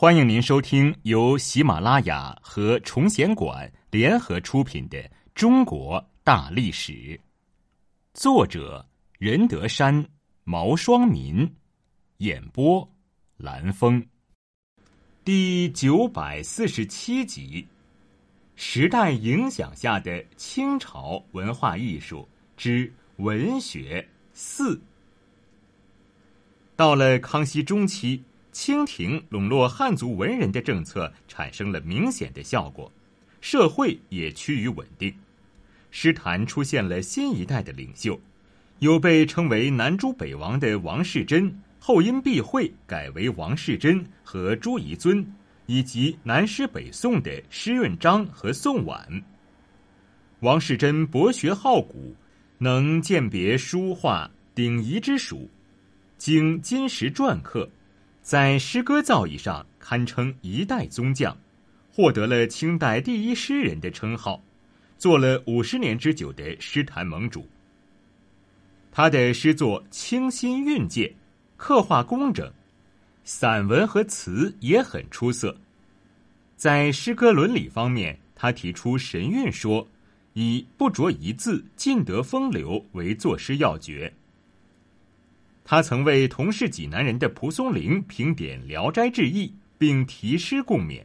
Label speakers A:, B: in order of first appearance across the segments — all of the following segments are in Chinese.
A: 欢迎您收听由喜马拉雅和崇贤馆联合出品的《中国大历史》，作者任德山、毛双民，演播蓝峰，第九百四十七集：时代影响下的清朝文化艺术之文学四。到了康熙中期。清廷笼络汉族文人的政策产生了明显的效果，社会也趋于稳定。诗坛出现了新一代的领袖，有被称为南朱北王的王士祯，后因避讳改为王士祯和朱彝尊，以及南师北宋的施润章和宋婉。王世贞博学好古，能鉴别书画鼎彝之属，经金石篆刻。在诗歌造诣上堪称一代宗匠，获得了清代第一诗人的称号，做了五十年之久的诗坛盟主。他的诗作清新韵健，刻画工整，散文和词也很出色。在诗歌伦理方面，他提出神韵说，以不着一字，尽得风流为作诗要诀。他曾为同是济南人的蒲松龄评点《聊斋志异》，并题诗共勉。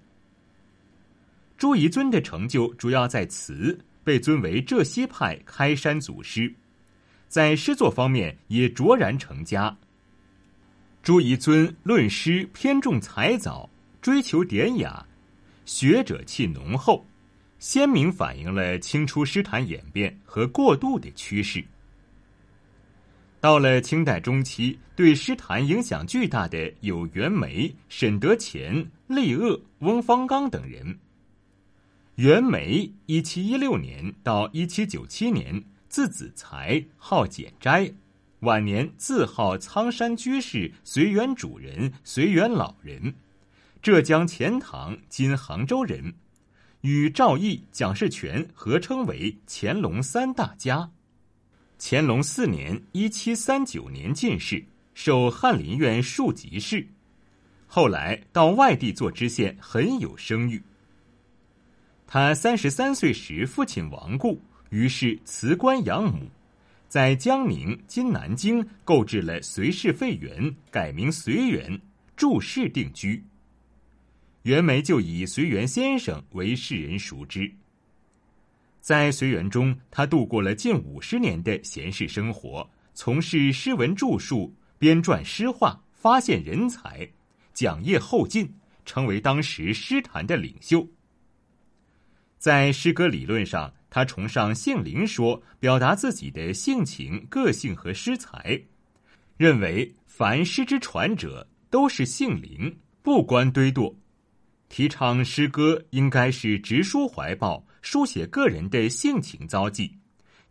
A: 朱彝尊的成就主要在词，被尊为浙西派开山祖师，在诗作方面也卓然成家。朱彝尊论诗偏重才藻，追求典雅，学者气浓厚，鲜明反映了清初诗坛演变和过渡的趋势。到了清代中期，对诗坛影响巨大的有袁枚、沈德潜、厉鄂、翁方刚等人。袁枚（一七一六年到一七九七年），字子才，号简斋，晚年自号苍山居士、随园主人、随园老人，浙江钱塘（今杭州）人，与赵翼、蒋士权合称为乾隆三大家。乾隆四年（一七三九年）进士，授翰林院庶吉士。后来到外地做知县，很有声誉。他三十三岁时，父亲亡故，于是辞官养母，在江宁（今南京）购置了隋氏废园，改名随园，住世定居。袁枚就以随园先生为世人熟知。在随园中，他度过了近五十年的闲适生活，从事诗文著述、编撰诗画，发现人才，讲业后进，成为当时诗坛的领袖。在诗歌理论上，他崇尚性灵说，表达自己的性情、个性和诗才，认为凡诗之传者都是性灵，不关堆垛，提倡诗歌应该是直抒怀抱。书写个人的性情遭际，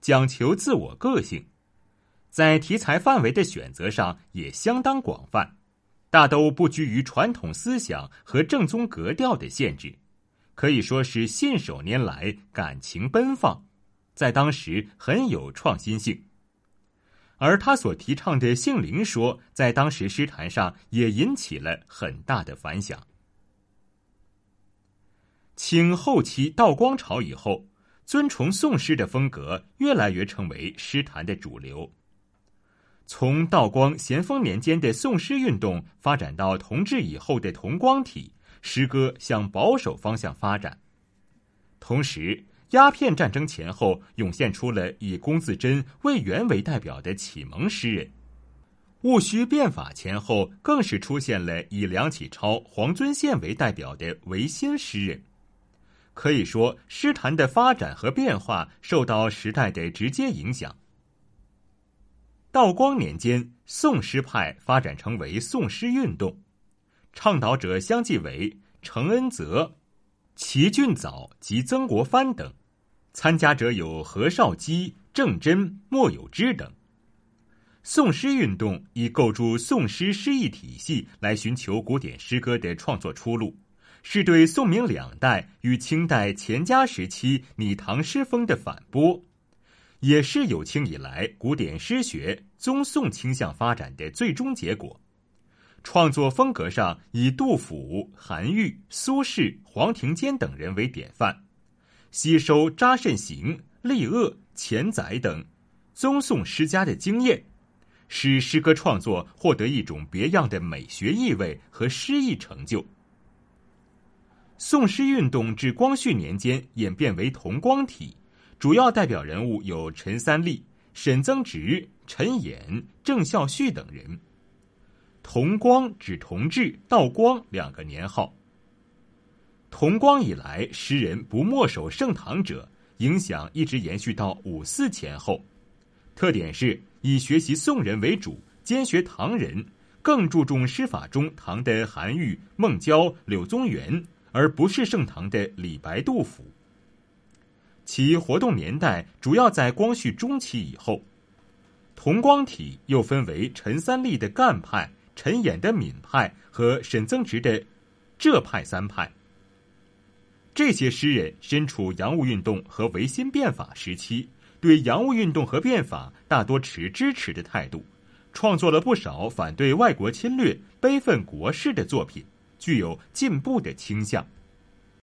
A: 讲求自我个性，在题材范围的选择上也相当广泛，大都不拘于传统思想和正宗格调的限制，可以说是信手拈来，感情奔放，在当时很有创新性。而他所提倡的性灵说，在当时诗坛上也引起了很大的反响。清后期道光朝以后，尊崇宋诗的风格越来越成为诗坛的主流。从道光、咸丰年间的宋诗运动发展到同治以后的同光体，诗歌向保守方向发展。同时，鸦片战争前后涌现出了以龚自珍、魏源为代表的启蒙诗人；戊戌变法前后，更是出现了以梁启超、黄遵宪为代表的维新诗人。可以说，诗坛的发展和变化受到时代的直接影响。道光年间，宋诗派发展成为宋诗运动，倡导者相继为程恩泽、齐俊藻及曾国藩等，参加者有何绍基、郑珍、莫有之等。宋诗运动以构筑宋诗诗意体系来寻求古典诗歌的创作出路。是对宋明两代与清代乾嘉时期拟唐诗风的反驳，也是有清以来古典诗学宗宋倾向发展的最终结果。创作风格上以杜甫、韩愈、苏轼、黄庭坚等人为典范，吸收查慎行、厉鄂、钱载等宗宋诗家的经验，使诗歌创作获得一种别样的美学意味和诗意成就。宋诗运动至光绪年间演变为同光体，主要代表人物有陈三立、沈曾植、陈衍、郑孝胥等人。同光指同治、道光两个年号。同光以来，诗人不墨守盛唐者，影响一直延续到五四前后。特点是以学习宋人为主，兼学唐人，更注重诗法中唐的韩愈、孟郊、柳宗元。而不是盛唐的李白、杜甫。其活动年代主要在光绪中期以后。同光体又分为陈三立的赣派、陈衍的闽派和沈曾植的浙派三派。这些诗人身处洋务运动和维新变法时期，对洋务运动和变法大多持支持的态度，创作了不少反对外国侵略、悲愤国事的作品。具有进步的倾向。